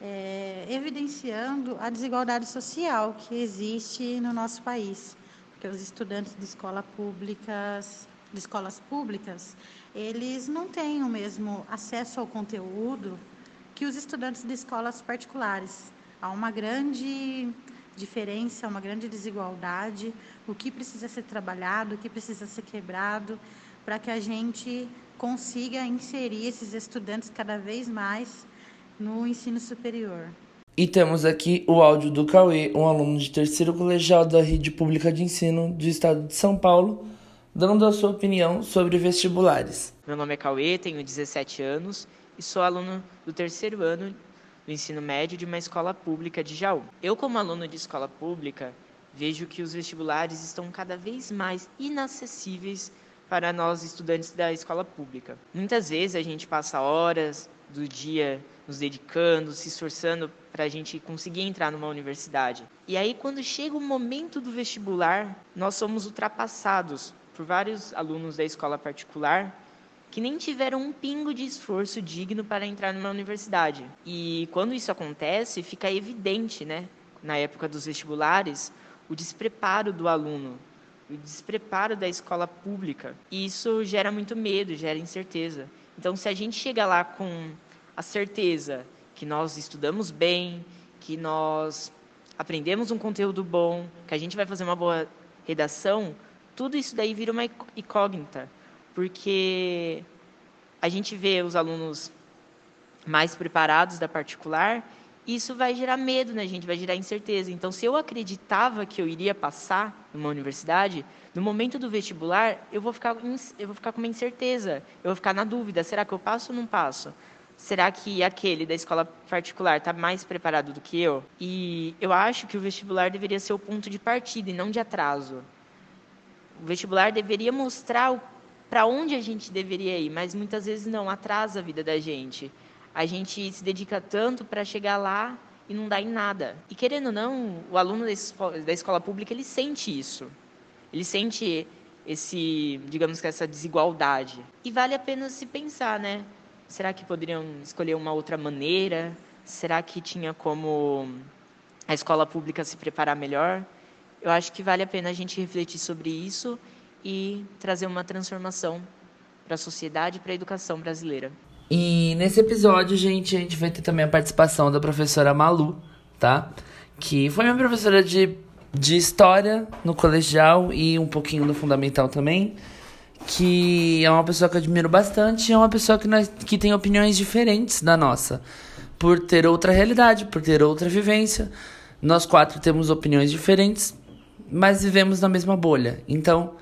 é, evidenciando a desigualdade social que existe no nosso país, porque os estudantes de escola públicas, de escolas públicas, eles não têm o mesmo acesso ao conteúdo que os estudantes de escolas particulares. Há uma grande diferença, uma grande desigualdade, o que precisa ser trabalhado, o que precisa ser quebrado, para que a gente consiga inserir esses estudantes cada vez mais no ensino superior. E temos aqui o áudio do Cauê, um aluno de terceiro colegial da rede pública de ensino do estado de São Paulo, dando a sua opinião sobre vestibulares. Meu nome é Cauê, tenho 17 anos e sou aluno do terceiro ano do ensino médio de uma escola pública de Jaú. Eu, como aluno de escola pública, vejo que os vestibulares estão cada vez mais inacessíveis para nós estudantes da escola pública. Muitas vezes a gente passa horas do dia nos dedicando, se esforçando para a gente conseguir entrar numa universidade. E aí, quando chega o momento do vestibular, nós somos ultrapassados por vários alunos da escola particular que nem tiveram um pingo de esforço digno para entrar numa universidade. E quando isso acontece, fica evidente, né, na época dos vestibulares, o despreparo do aluno, o despreparo da escola pública. E isso gera muito medo, gera incerteza. Então, se a gente chega lá com a certeza que nós estudamos bem, que nós aprendemos um conteúdo bom, que a gente vai fazer uma boa redação, tudo isso daí vira uma incógnita porque a gente vê os alunos mais preparados da particular, isso vai gerar medo na gente, vai gerar incerteza. Então, se eu acreditava que eu iria passar numa universidade, no momento do vestibular, eu vou ficar, eu vou ficar com uma incerteza, eu vou ficar na dúvida: será que eu passo ou não passo? Será que aquele da escola particular está mais preparado do que eu? E eu acho que o vestibular deveria ser o ponto de partida e não de atraso. O vestibular deveria mostrar o para onde a gente deveria ir, mas muitas vezes não, atrasa a vida da gente. A gente se dedica tanto para chegar lá e não dá em nada. E querendo ou não, o aluno da escola, pública, ele sente isso. Ele sente esse, digamos que essa desigualdade. E vale a pena se pensar, né? Será que poderiam escolher uma outra maneira? Será que tinha como a escola pública se preparar melhor? eu acho que vale a pena a gente refletir sobre isso e trazer uma transformação para a sociedade e para a educação brasileira. E nesse episódio, gente, a gente vai ter também a participação da professora Malu, tá? Que foi minha professora de, de história no colegial e um pouquinho no fundamental também. Que é uma pessoa que eu admiro bastante e é uma pessoa que, nós, que tem opiniões diferentes da nossa. Por ter outra realidade, por ter outra vivência. Nós quatro temos opiniões diferentes, mas vivemos na mesma bolha. Então,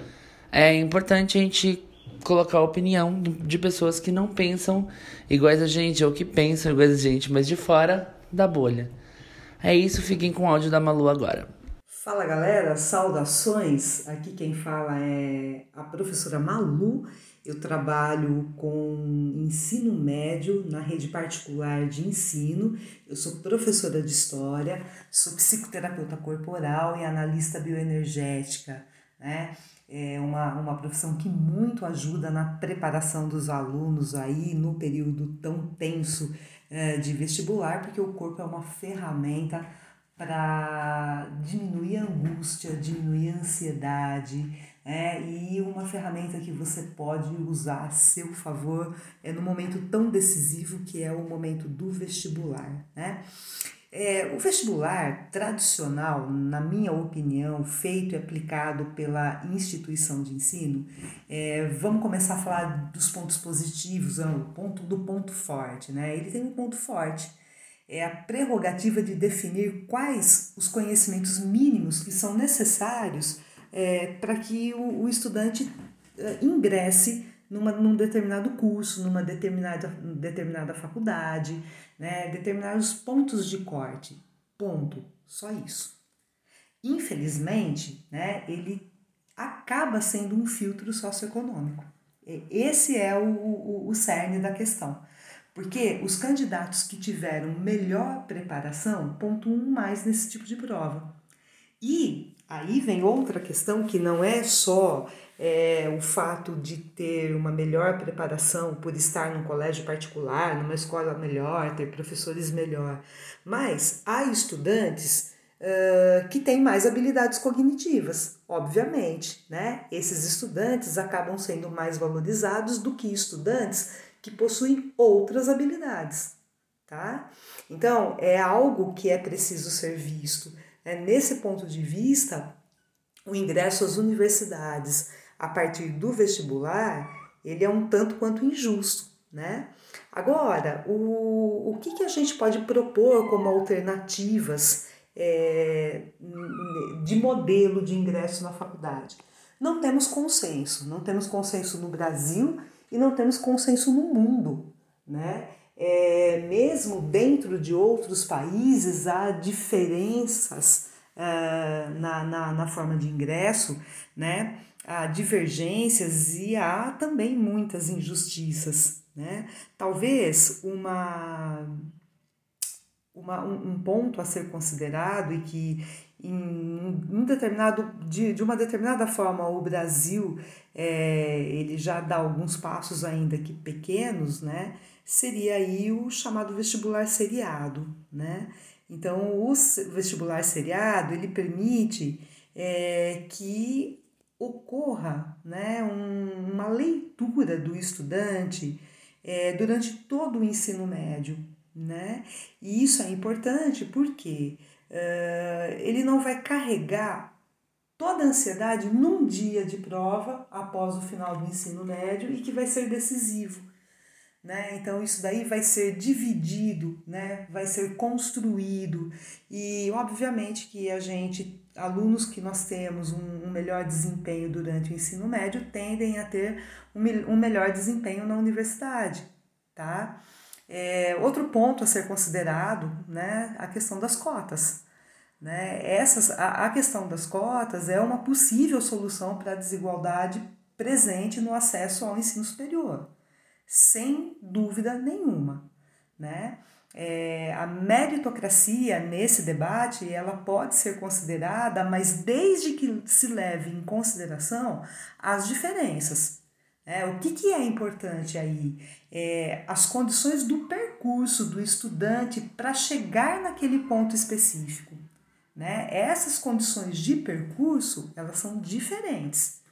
é importante a gente colocar a opinião de pessoas que não pensam iguais a gente, ou que pensam iguais a gente, mas de fora da bolha. É isso, fiquem com o áudio da Malu agora. Fala galera, saudações! Aqui quem fala é a professora Malu. Eu trabalho com ensino médio na rede particular de ensino. Eu sou professora de história, sou psicoterapeuta corporal e analista bioenergética. Né? É uma, uma profissão que muito ajuda na preparação dos alunos aí no período tão tenso é, de vestibular, porque o corpo é uma ferramenta para diminuir a angústia, diminuir a ansiedade, é, e uma ferramenta que você pode usar a seu favor é no momento tão decisivo que é o momento do vestibular. Né? É, o vestibular tradicional, na minha opinião, feito e aplicado pela instituição de ensino, é, vamos começar a falar dos pontos positivos, o ponto do ponto forte. Né? Ele tem um ponto forte, é a prerrogativa de definir quais os conhecimentos mínimos que são necessários é, para que o, o estudante é, ingresse numa, num determinado curso, numa determinada, determinada faculdade né, determinados pontos de corte. Ponto. Só isso. Infelizmente, né, ele acaba sendo um filtro socioeconômico. Esse é o, o, o cerne da questão. Porque os candidatos que tiveram melhor preparação pontuam mais nesse tipo de prova. E aí vem outra questão que não é só é, o fato de ter uma melhor preparação por estar num colégio particular, numa escola melhor, ter professores melhor. Mas há estudantes uh, que têm mais habilidades cognitivas, obviamente. Né? Esses estudantes acabam sendo mais valorizados do que estudantes que possuem outras habilidades. Tá? Então, é algo que é preciso ser visto. É, nesse ponto de vista, o ingresso às universidades a partir do vestibular, ele é um tanto quanto injusto, né? Agora, o, o que, que a gente pode propor como alternativas é, de modelo de ingresso na faculdade? Não temos consenso, não temos consenso no Brasil e não temos consenso no mundo, né? É, mesmo dentro de outros países há diferenças uh, na, na, na forma de ingresso, né? há divergências e há também muitas injustiças. Né? Talvez uma, uma, um, ponto a ser considerado e que em um determinado, de, de uma determinada forma o Brasil é, ele já dá alguns passos ainda que pequenos, né? seria aí o chamado vestibular seriado. Né? Então o vestibular seriado ele permite é, que ocorra né, um, uma leitura do estudante é, durante todo o ensino médio. Né? E isso é importante porque uh, ele não vai carregar toda a ansiedade num dia de prova após o final do ensino médio e que vai ser decisivo. Né? Então isso daí vai ser dividido, né? vai ser construído e obviamente que a gente alunos que nós temos um, um, melhor desempenho durante o ensino médio tendem a ter um, um melhor desempenho na universidade, tá? É, outro ponto a ser considerado, né, a questão das cotas. Né? Essas, a, a questão das cotas é uma possível solução para a desigualdade presente no acesso ao ensino superior, sem dúvida nenhuma, né? É, a meritocracia nesse debate ela pode ser considerada, mas desde que se leve em consideração as diferenças. É, o que, que é importante aí? É, as condições do percurso do estudante para chegar naquele ponto específico. Né? Essas condições de percurso, elas são diferentes.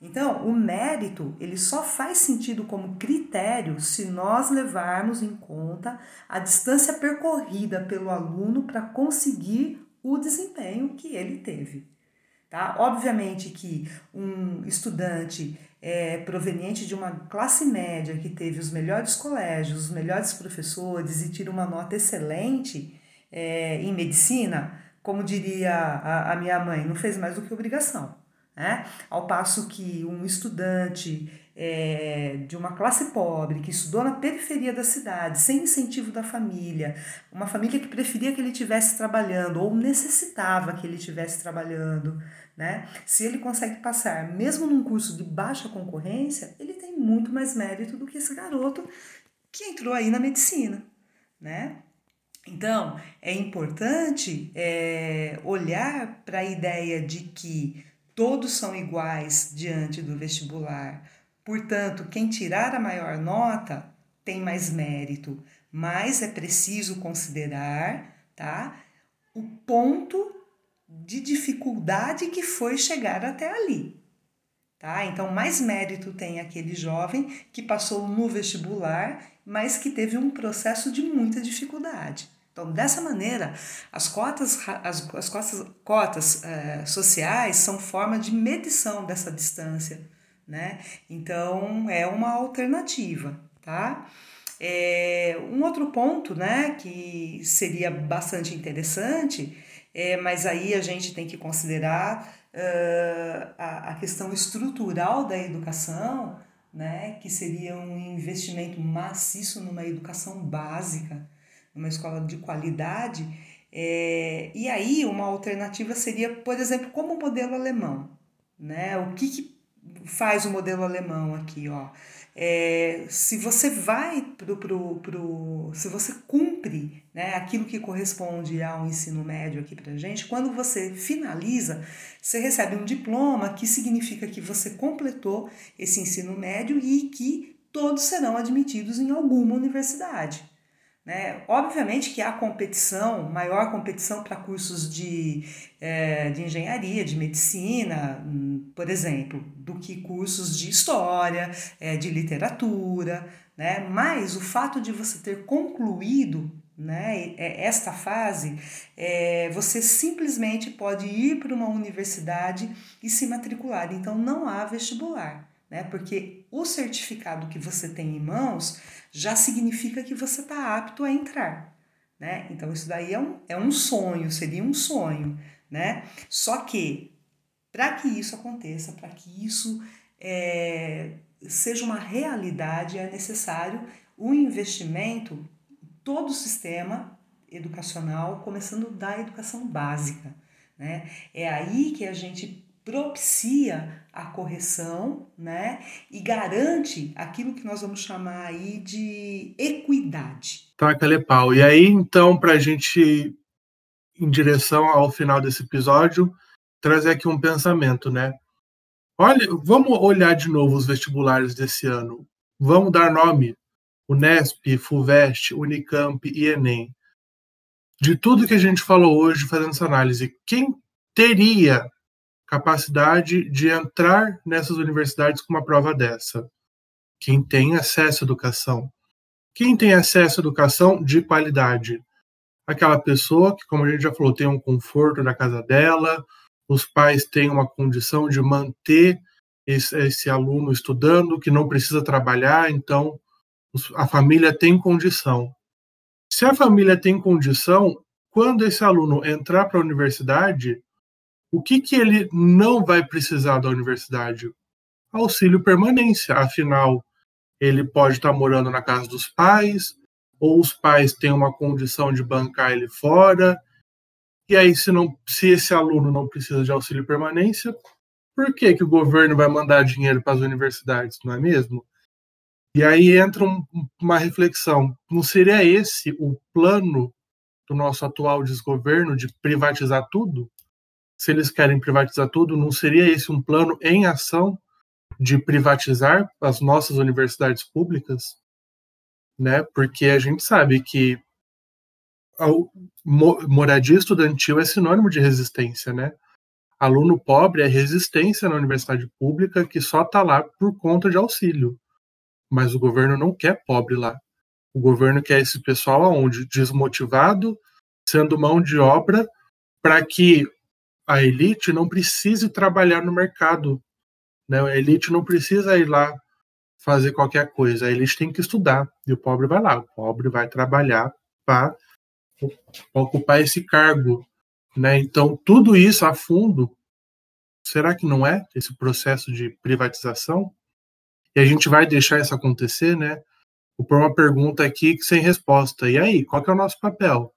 Então, o mérito, ele só faz sentido como critério se nós levarmos em conta a distância percorrida pelo aluno para conseguir o desempenho que ele teve. Tá? Obviamente que um estudante é, proveniente de uma classe média que teve os melhores colégios, os melhores professores e tira uma nota excelente é, em medicina, como diria a, a minha mãe, não fez mais do que obrigação. Né? Ao passo que um estudante é, de uma classe pobre, que estudou na periferia da cidade, sem incentivo da família, uma família que preferia que ele estivesse trabalhando ou necessitava que ele estivesse trabalhando, né? se ele consegue passar, mesmo num curso de baixa concorrência, ele tem muito mais mérito do que esse garoto que entrou aí na medicina. Né? Então, é importante é, olhar para a ideia de que todos são iguais diante do vestibular. Portanto, quem tirar a maior nota tem mais mérito, mas é preciso considerar, tá? O ponto de dificuldade que foi chegar até ali. Tá? Então, mais mérito tem aquele jovem que passou no vestibular, mas que teve um processo de muita dificuldade. Então, dessa maneira, as cotas, as, as cotas, cotas é, sociais são forma de medição dessa distância, né? Então, é uma alternativa, tá? É, um outro ponto, né, que seria bastante interessante, é, mas aí a gente tem que considerar uh, a, a questão estrutural da educação, né, que seria um investimento maciço numa educação básica, uma escola de qualidade. É, e aí, uma alternativa seria, por exemplo, como o modelo alemão. Né? O que, que faz o modelo alemão aqui? Ó? É, se você vai pro, pro, pro se você cumpre né, aquilo que corresponde ao ensino médio aqui para gente, quando você finaliza, você recebe um diploma que significa que você completou esse ensino médio e que todos serão admitidos em alguma universidade. Né? Obviamente que há competição, maior competição para cursos de, é, de engenharia, de medicina, por exemplo, do que cursos de história, é, de literatura, né? mas o fato de você ter concluído né, esta fase, é, você simplesmente pode ir para uma universidade e se matricular. Então não há vestibular né? Porque o certificado que você tem em mãos já significa que você está apto a entrar, né? Então isso daí é um, é um sonho, seria um sonho, né? Só que para que isso aconteça, para que isso é, seja uma realidade, é necessário um investimento todo o sistema educacional, começando da educação básica. Né? É aí que a gente propicia a correção, né? E garante aquilo que nós vamos chamar aí de equidade. Tá, Calepau. E aí, então, para a gente, em direção ao final desse episódio, trazer aqui um pensamento, né? Olha, vamos olhar de novo os vestibulares desse ano. Vamos dar nome: Unesp, Fuvest, Unicamp e Enem. De tudo que a gente falou hoje, fazendo essa análise, quem teria capacidade de entrar nessas universidades com uma prova dessa. Quem tem acesso à educação. Quem tem acesso à educação de qualidade? Aquela pessoa que, como a gente já falou, tem um conforto na casa dela, os pais têm uma condição de manter esse, esse aluno estudando, que não precisa trabalhar, então a família tem condição. Se a família tem condição, quando esse aluno entrar para a universidade, o que, que ele não vai precisar da universidade? Auxílio permanência, afinal, ele pode estar morando na casa dos pais, ou os pais têm uma condição de bancar ele fora. E aí, se, não, se esse aluno não precisa de auxílio permanência, por que, que o governo vai mandar dinheiro para as universidades, não é mesmo? E aí entra um, uma reflexão: não seria esse o plano do nosso atual desgoverno de privatizar tudo? Se eles querem privatizar tudo, não seria esse um plano em ação de privatizar as nossas universidades públicas? Né? Porque a gente sabe que moradia estudantil é sinônimo de resistência, né? Aluno pobre é resistência na universidade pública que só está lá por conta de auxílio. Mas o governo não quer pobre lá. O governo quer esse pessoal aonde? Desmotivado, sendo mão de obra, para que a elite não precise trabalhar no mercado. Né? A elite não precisa ir lá fazer qualquer coisa. A elite tem que estudar. E o pobre vai lá. O pobre vai trabalhar para ocupar esse cargo. Né? Então, tudo isso a fundo, será que não é esse processo de privatização? E a gente vai deixar isso acontecer, né? Vou pôr uma pergunta aqui sem resposta. E aí, qual que é o nosso papel? O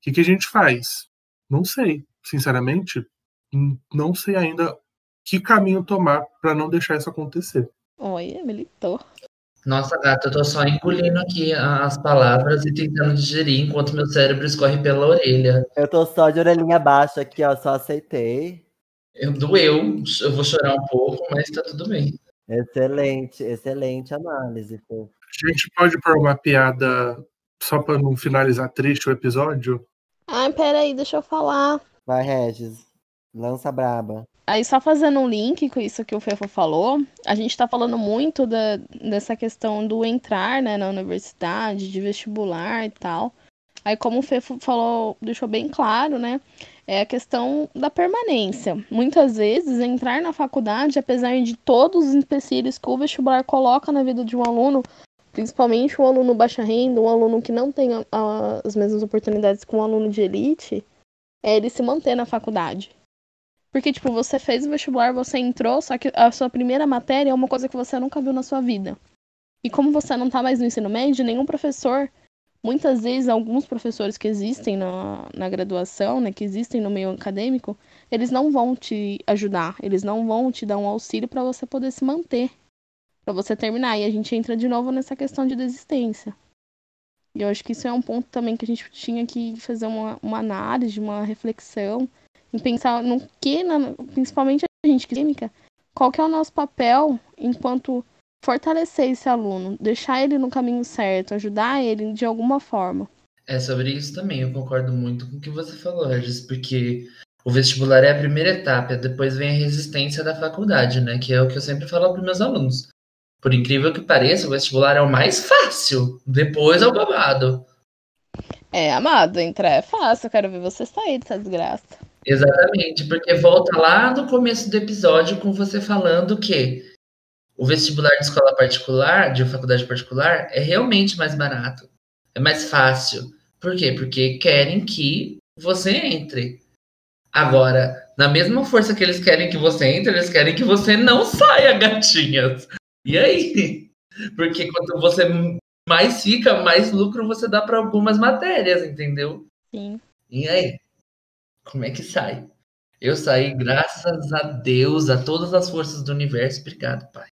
que, que a gente faz? Não sei. Sinceramente, não sei ainda que caminho tomar para não deixar isso acontecer. Oi, militou. Nossa, gata, eu tô só engolindo aqui as palavras e tentando digerir enquanto meu cérebro escorre pela orelha. Eu tô só de orelhinha baixa aqui, ó, só aceitei. Eu doeu, eu vou chorar um pouco, mas tá tudo bem. Excelente, excelente análise. Pô. A gente pode pôr uma piada só para não finalizar triste o episódio? Ah, peraí, deixa eu falar. Vai, Regis. Lança braba. Aí, só fazendo um link com isso que o Fefo falou, a gente está falando muito da, dessa questão do entrar né, na universidade, de vestibular e tal. Aí, como o Fefo falou, deixou bem claro, né? É a questão da permanência. Muitas vezes, entrar na faculdade, apesar de todos os empecilhos que o vestibular coloca na vida de um aluno, principalmente um aluno baixa renda, um aluno que não tem a, as mesmas oportunidades que um aluno de elite, é ele se manter na faculdade. Porque, tipo, você fez o vestibular, você entrou, só que a sua primeira matéria é uma coisa que você nunca viu na sua vida. E como você não tá mais no ensino médio, nenhum professor, muitas vezes, alguns professores que existem na, na graduação, né, que existem no meio acadêmico, eles não vão te ajudar, eles não vão te dar um auxílio para você poder se manter, para você terminar. E a gente entra de novo nessa questão de desistência. E eu acho que isso é um ponto também que a gente tinha que fazer uma, uma análise, uma reflexão pensar no que, na, principalmente a gente clínica, qual que é o nosso papel enquanto fortalecer esse aluno, deixar ele no caminho certo, ajudar ele de alguma forma. É sobre isso também, eu concordo muito com o que você falou, Regis, porque o vestibular é a primeira etapa, depois vem a resistência da faculdade, né? Que é o que eu sempre falo para meus alunos. Por incrível que pareça, o vestibular é o mais fácil, depois é o babado. É, amado, entrar é fácil, eu quero ver você sair dessa desgraça. Exatamente, porque volta lá no começo do episódio com você falando que o vestibular de escola particular, de faculdade particular, é realmente mais barato, é mais fácil. Por quê? Porque querem que você entre. Agora, na mesma força que eles querem que você entre, eles querem que você não saia, gatinhas. E aí? Porque quanto você mais fica, mais lucro você dá para algumas matérias, entendeu? Sim. E aí? Como é que sai? Eu saí, graças a Deus, a todas as forças do universo. Obrigado, pai.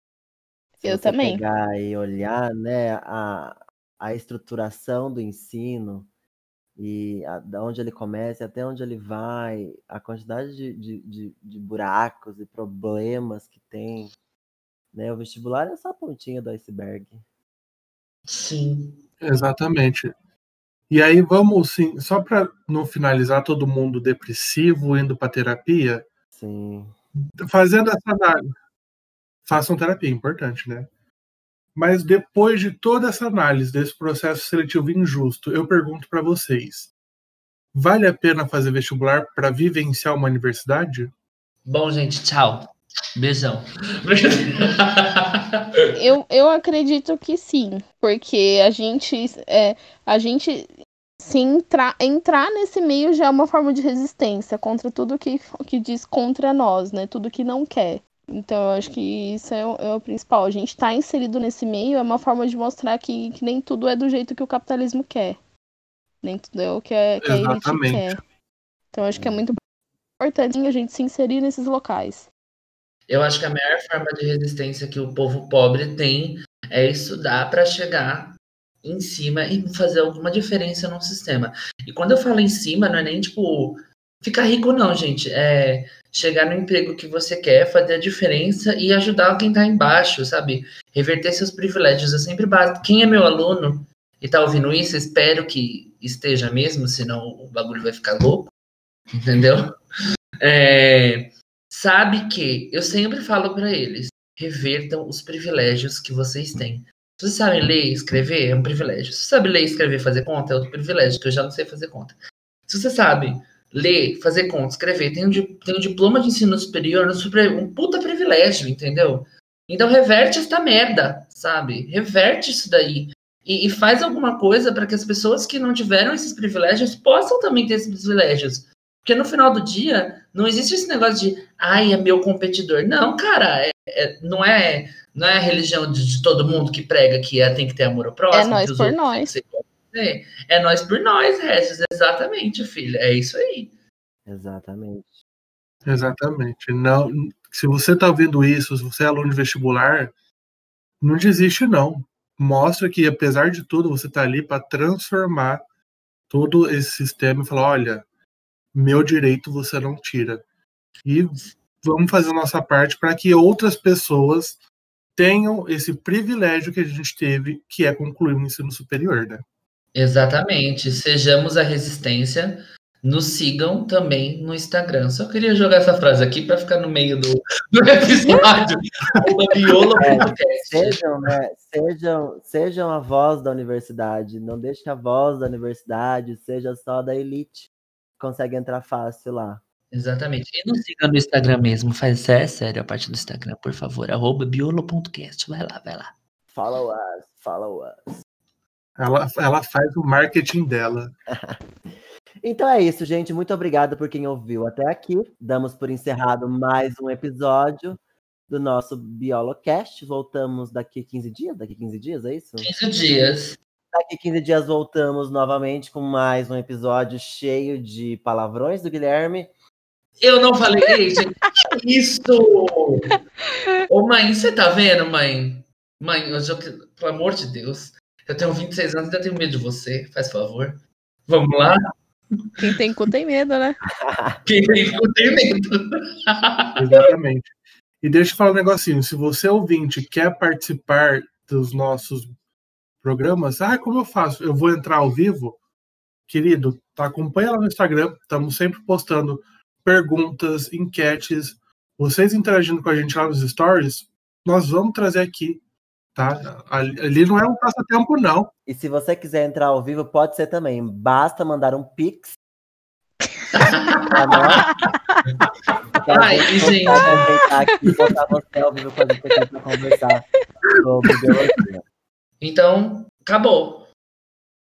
Se eu você também. pegar e olhar, né, a, a estruturação do ensino e a, da onde ele começa até onde ele vai, a quantidade de, de, de, de buracos e problemas que tem, né, o vestibular é só a pontinha do iceberg. Sim. Exatamente. E aí vamos, sim, só para não finalizar todo mundo depressivo indo para terapia. Sim. Fazendo essa análise. Façam terapia, importante, né? Mas depois de toda essa análise desse processo seletivo injusto, eu pergunto para vocês: vale a pena fazer vestibular para vivenciar uma universidade? Bom, gente, tchau. Beijão. eu, eu acredito que sim, porque a gente, é, a gente se entrar, entrar nesse meio já é uma forma de resistência contra tudo que, que diz contra nós, né? Tudo que não quer. Então, eu acho que isso é o, é o principal. A gente estar tá inserido nesse meio é uma forma de mostrar que, que, nem tudo é do jeito que o capitalismo quer. Nem tudo é o que, é, que a elite quer. Então, eu acho que é muito importante a gente se inserir nesses locais. Eu acho que a maior forma de resistência que o povo pobre tem é estudar para chegar em cima e fazer alguma diferença no sistema. E quando eu falo em cima, não é nem tipo ficar rico, não, gente. É chegar no emprego que você quer, fazer a diferença e ajudar quem está embaixo, sabe? Reverter seus privilégios. Eu sempre bato. Quem é meu aluno, e tá ouvindo isso, espero que esteja mesmo, senão o bagulho vai ficar louco, entendeu? É, sabe que eu sempre falo para eles, revertam os privilégios que vocês têm. Se vocês sabem ler e escrever, é um privilégio. Se você sabe ler, escrever e fazer conta, é outro privilégio, que eu já não sei fazer conta. Se você sabe ler, fazer conta, escrever, tem um, tem um diploma de ensino superior, um puta privilégio, entendeu? Então reverte esta merda, sabe? Reverte isso daí. E, e faz alguma coisa para que as pessoas que não tiveram esses privilégios possam também ter esses privilégios. Porque no final do dia, não existe esse negócio de, ai, é meu competidor. Não, cara, é, é, não, é, não é a religião de, de, todo mundo que prega que é, tem que ter amor ao próximo. É nós por nós. É, é nós por nós, Regis. Exatamente, filha. É isso aí. Exatamente. Exatamente. Não, se você está vendo isso, se você é aluno de vestibular, não desiste, não. Mostra que, apesar de tudo, você está ali para transformar todo esse sistema e falar: olha, meu direito você não tira. E vamos fazer a nossa parte para que outras pessoas tenham esse privilégio que a gente teve, que é concluir o ensino superior, né? Exatamente. Sejamos a resistência. Nos sigam também no Instagram. Só queria jogar essa frase aqui para ficar no meio do, do episódio. é, sejam, né, sejam, sejam a voz da universidade. Não deixe a voz da universidade seja só da elite. Consegue entrar fácil lá. Exatamente. E nos siga no Instagram mesmo. Faz é sério a parte do Instagram, por favor. Arroba biolo.cast. Vai lá, vai lá. Follow us, follow us. Ela, ela faz o marketing dela. então é isso, gente. Muito obrigado por quem ouviu até aqui. Damos por encerrado mais um episódio do nosso Biolocast. Voltamos daqui 15 dias? Daqui 15 dias, é isso? 15 dias. Daqui 15 dias voltamos novamente com mais um episódio cheio de palavrões do Guilherme. Eu não falei, gente. Isso! Ô, mãe, você tá vendo, mãe? Mãe, eu já, pelo amor de Deus. Eu tenho 26 anos e ainda tenho medo de você, faz favor. Vamos lá? Quem tem cu tem medo, né? Quem tem cu tem medo. Exatamente. E deixa eu falar um negocinho. Se você ouvinte quer participar dos nossos programas, ah, como eu faço? Eu vou entrar ao vivo? Querido, tá, acompanha lá no Instagram. Estamos sempre postando perguntas, enquetes. Vocês interagindo com a gente lá nos stories, nós vamos trazer aqui Tá? Ali não é um passatempo, não. E se você quiser entrar ao vivo, pode ser também. Basta mandar um pix. Ai, gente. Aqui, botar você ao vivo com a gente pra conversar sobre biologia. Então, acabou.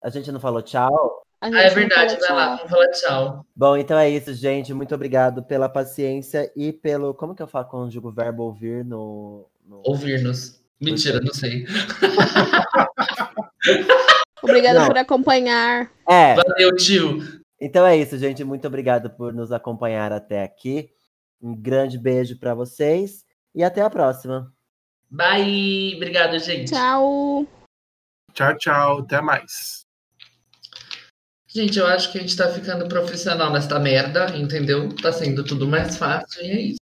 A gente não falou tchau? Ah, é verdade, vai lá, vamos falar tchau. Bom, então é isso, gente. Muito obrigado pela paciência e pelo. Como que eu falo conjugo o verbo ouvir no. no... Ouvir-nos. Mentira, não sei. Obrigada por acompanhar. É. Valeu, tio. Então é isso, gente. Muito obrigado por nos acompanhar até aqui. Um grande beijo para vocês e até a próxima. Bye. Obrigado, gente. Tchau. Tchau, tchau. Até mais. Gente, eu acho que a gente tá ficando profissional nesta merda, entendeu? Tá sendo tudo mais fácil e é isso.